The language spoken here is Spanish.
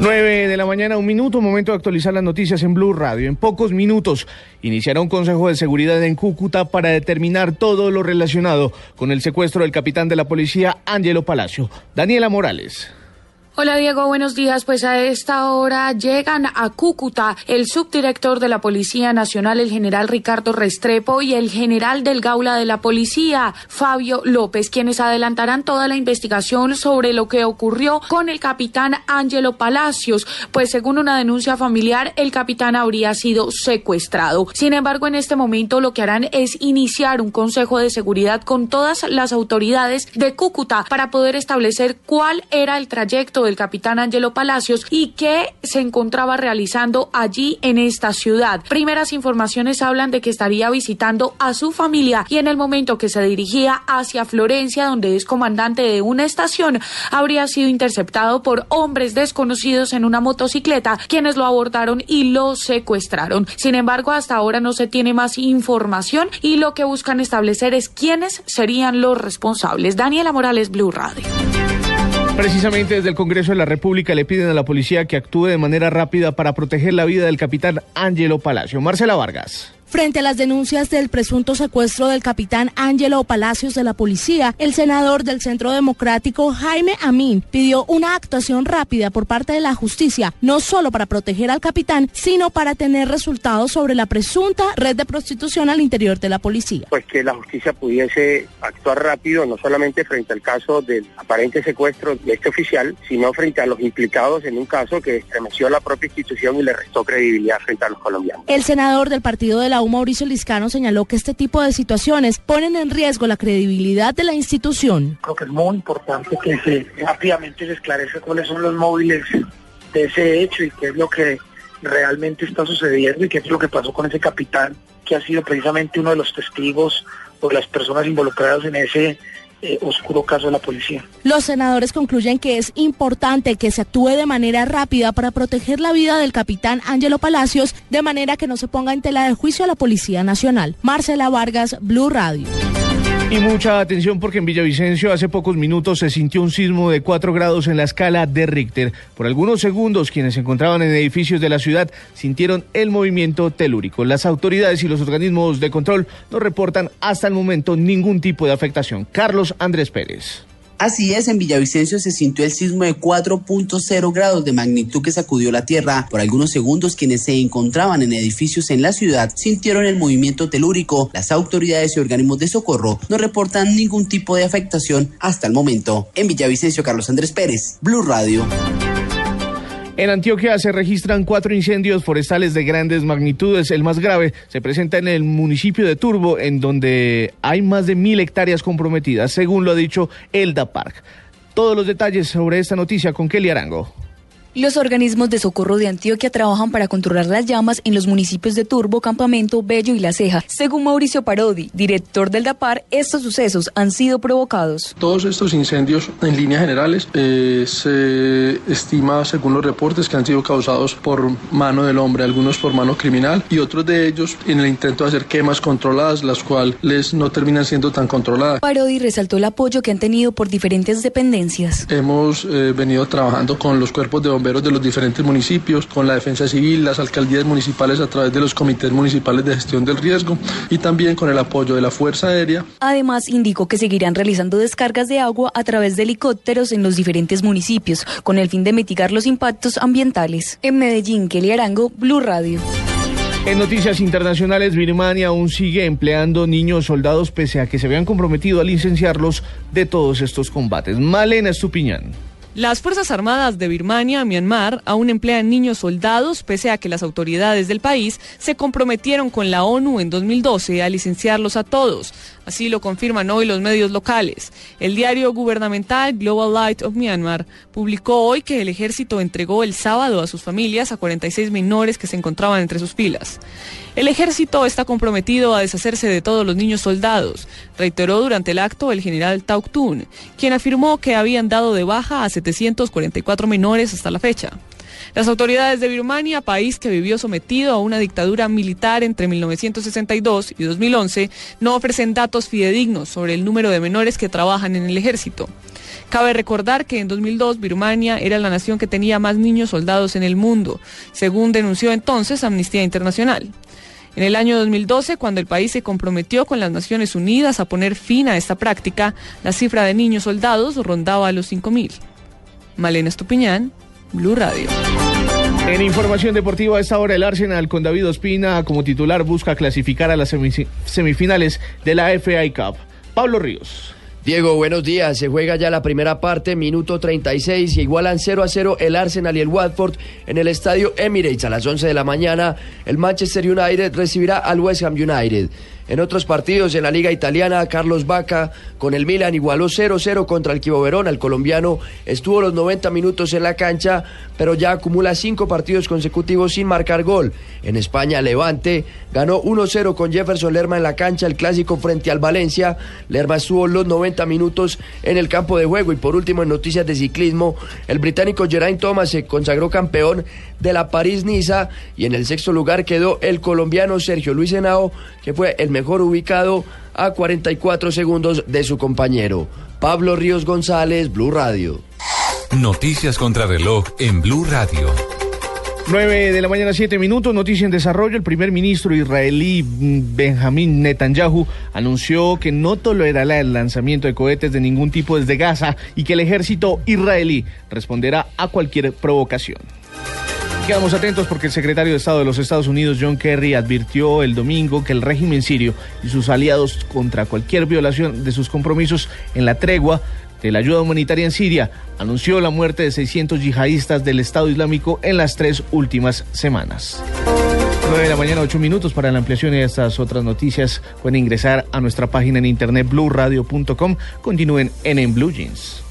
9 de la mañana, un minuto, momento de actualizar las noticias en Blue Radio. En pocos minutos iniciará un consejo de seguridad en Cúcuta para determinar todo lo relacionado con el secuestro del capitán de la policía, Ángelo Palacio. Daniela Morales. Hola Diego, buenos días. Pues a esta hora llegan a Cúcuta el subdirector de la Policía Nacional, el general Ricardo Restrepo, y el general del Gaula de la Policía, Fabio López, quienes adelantarán toda la investigación sobre lo que ocurrió con el capitán Ángelo Palacios, pues según una denuncia familiar, el capitán habría sido secuestrado. Sin embargo, en este momento lo que harán es iniciar un consejo de seguridad con todas las autoridades de Cúcuta para poder establecer cuál era el trayecto del capitán Angelo Palacios y que se encontraba realizando allí en esta ciudad. Primeras informaciones hablan de que estaría visitando a su familia y en el momento que se dirigía hacia Florencia, donde es comandante de una estación, habría sido interceptado por hombres desconocidos en una motocicleta, quienes lo abordaron y lo secuestraron. Sin embargo, hasta ahora no se tiene más información y lo que buscan establecer es quiénes serían los responsables. Daniela Morales, Blue Radio. Precisamente desde el Congreso de la República le piden a la policía que actúe de manera rápida para proteger la vida del capitán Ángelo Palacio. Marcela Vargas. Frente a las denuncias del presunto secuestro del capitán Ángelo Palacios de la policía, el senador del Centro Democrático Jaime Amin pidió una actuación rápida por parte de la justicia, no solo para proteger al capitán, sino para tener resultados sobre la presunta red de prostitución al interior de la policía. Pues que la justicia pudiese actuar rápido, no solamente frente al caso del aparente secuestro de este oficial, sino frente a los implicados en un caso que estremeció a la propia institución y le restó credibilidad frente a los colombianos. El senador del partido de la Mauricio Liscano, señaló que este tipo de situaciones ponen en riesgo la credibilidad de la institución. Creo que es muy importante que se rápidamente se esclarezca cuáles son los móviles de ese hecho y qué es lo que realmente está sucediendo y qué es lo que pasó con ese capitán que ha sido precisamente uno de los testigos o las personas involucradas en ese eh, oscuro caso de la policía. Los senadores concluyen que es importante que se actúe de manera rápida para proteger la vida del capitán Ángelo Palacios, de manera que no se ponga en tela de juicio a la Policía Nacional. Marcela Vargas, Blue Radio. Y mucha atención porque en Villavicencio hace pocos minutos se sintió un sismo de 4 grados en la escala de Richter. Por algunos segundos quienes se encontraban en edificios de la ciudad sintieron el movimiento telúrico. Las autoridades y los organismos de control no reportan hasta el momento ningún tipo de afectación. Carlos Andrés Pérez. Así es, en Villavicencio se sintió el sismo de 4.0 grados de magnitud que sacudió la tierra. Por algunos segundos, quienes se encontraban en edificios en la ciudad sintieron el movimiento telúrico. Las autoridades y organismos de socorro no reportan ningún tipo de afectación hasta el momento. En Villavicencio, Carlos Andrés Pérez, Blue Radio. En Antioquia se registran cuatro incendios forestales de grandes magnitudes. El más grave se presenta en el municipio de Turbo, en donde hay más de mil hectáreas comprometidas, según lo ha dicho Elda Park. Todos los detalles sobre esta noticia con Kelly Arango. Los organismos de socorro de Antioquia trabajan para controlar las llamas en los municipios de Turbo, Campamento, Bello y La Ceja. Según Mauricio Parodi, director del DAPAR, estos sucesos han sido provocados. Todos estos incendios, en líneas generales, eh, se estima, según los reportes, que han sido causados por mano del hombre, algunos por mano criminal y otros de ellos en el intento de hacer quemas controladas, las cuales no terminan siendo tan controladas. Parodi resaltó el apoyo que han tenido por diferentes dependencias. Hemos eh, venido trabajando con los cuerpos de bomberos de los diferentes municipios, con la defensa civil, las alcaldías municipales a través de los comités municipales de gestión del riesgo y también con el apoyo de la Fuerza Aérea. Además, indicó que seguirán realizando descargas de agua a través de helicópteros en los diferentes municipios, con el fin de mitigar los impactos ambientales. En Medellín, Kelly Arango, Blue Radio. En noticias internacionales, Birmania aún sigue empleando niños soldados pese a que se habían comprometido a licenciarlos de todos estos combates. Malena Estupiñán. Las Fuerzas Armadas de Birmania, Myanmar, aún emplean niños soldados, pese a que las autoridades del país se comprometieron con la ONU en 2012 a licenciarlos a todos. Así lo confirman hoy los medios locales. El diario gubernamental Global Light of Myanmar publicó hoy que el ejército entregó el sábado a sus familias a 46 menores que se encontraban entre sus filas. El ejército está comprometido a deshacerse de todos los niños soldados, reiteró durante el acto el general Tun, quien afirmó que habían dado de baja a 744 menores hasta la fecha. Las autoridades de Birmania, país que vivió sometido a una dictadura militar entre 1962 y 2011, no ofrecen datos fidedignos sobre el número de menores que trabajan en el ejército. Cabe recordar que en 2002 Birmania era la nación que tenía más niños soldados en el mundo, según denunció entonces Amnistía Internacional. En el año 2012, cuando el país se comprometió con las Naciones Unidas a poner fin a esta práctica, la cifra de niños soldados rondaba a los 5.000. Malena Estupiñán, Blue Radio. En información deportiva a esta hora el Arsenal con David Ospina como titular busca clasificar a las semifinales de la FA Cup. Pablo Ríos. Diego, buenos días. Se juega ya la primera parte, minuto 36, y igualan 0 a 0 el Arsenal y el Watford en el estadio Emirates a las 11 de la mañana. El Manchester United recibirá al West Ham United. En otros partidos en la Liga Italiana, Carlos Vaca con el Milan igualó 0-0 contra el Verón. El colombiano estuvo los 90 minutos en la cancha, pero ya acumula cinco partidos consecutivos sin marcar gol. En España, Levante ganó 1-0 con Jefferson Lerma en la cancha, el clásico frente al Valencia. Lerma estuvo los 90 minutos en el campo de juego. Y por último, en noticias de ciclismo, el británico Geraint Thomas se consagró campeón de la París-Niza y en el sexto lugar quedó el colombiano Sergio Luis Henao, que fue el mejor ubicado a 44 segundos de su compañero. Pablo Ríos González, Blue Radio. Noticias contra reloj en Blue Radio. 9 de la mañana, 7 minutos, noticia en desarrollo. El primer ministro israelí Benjamín Netanyahu anunció que no tolerará el lanzamiento de cohetes de ningún tipo desde Gaza y que el ejército israelí responderá a cualquier provocación. Quedamos atentos porque el secretario de Estado de los Estados Unidos, John Kerry, advirtió el domingo que el régimen sirio y sus aliados contra cualquier violación de sus compromisos en la tregua de la ayuda humanitaria en Siria anunció la muerte de 600 yihadistas del Estado Islámico en las tres últimas semanas. 9 de la mañana, 8 minutos para la ampliación de estas otras noticias. Pueden ingresar a nuestra página en internet blueradio.com. Continúen en En Blue Jeans.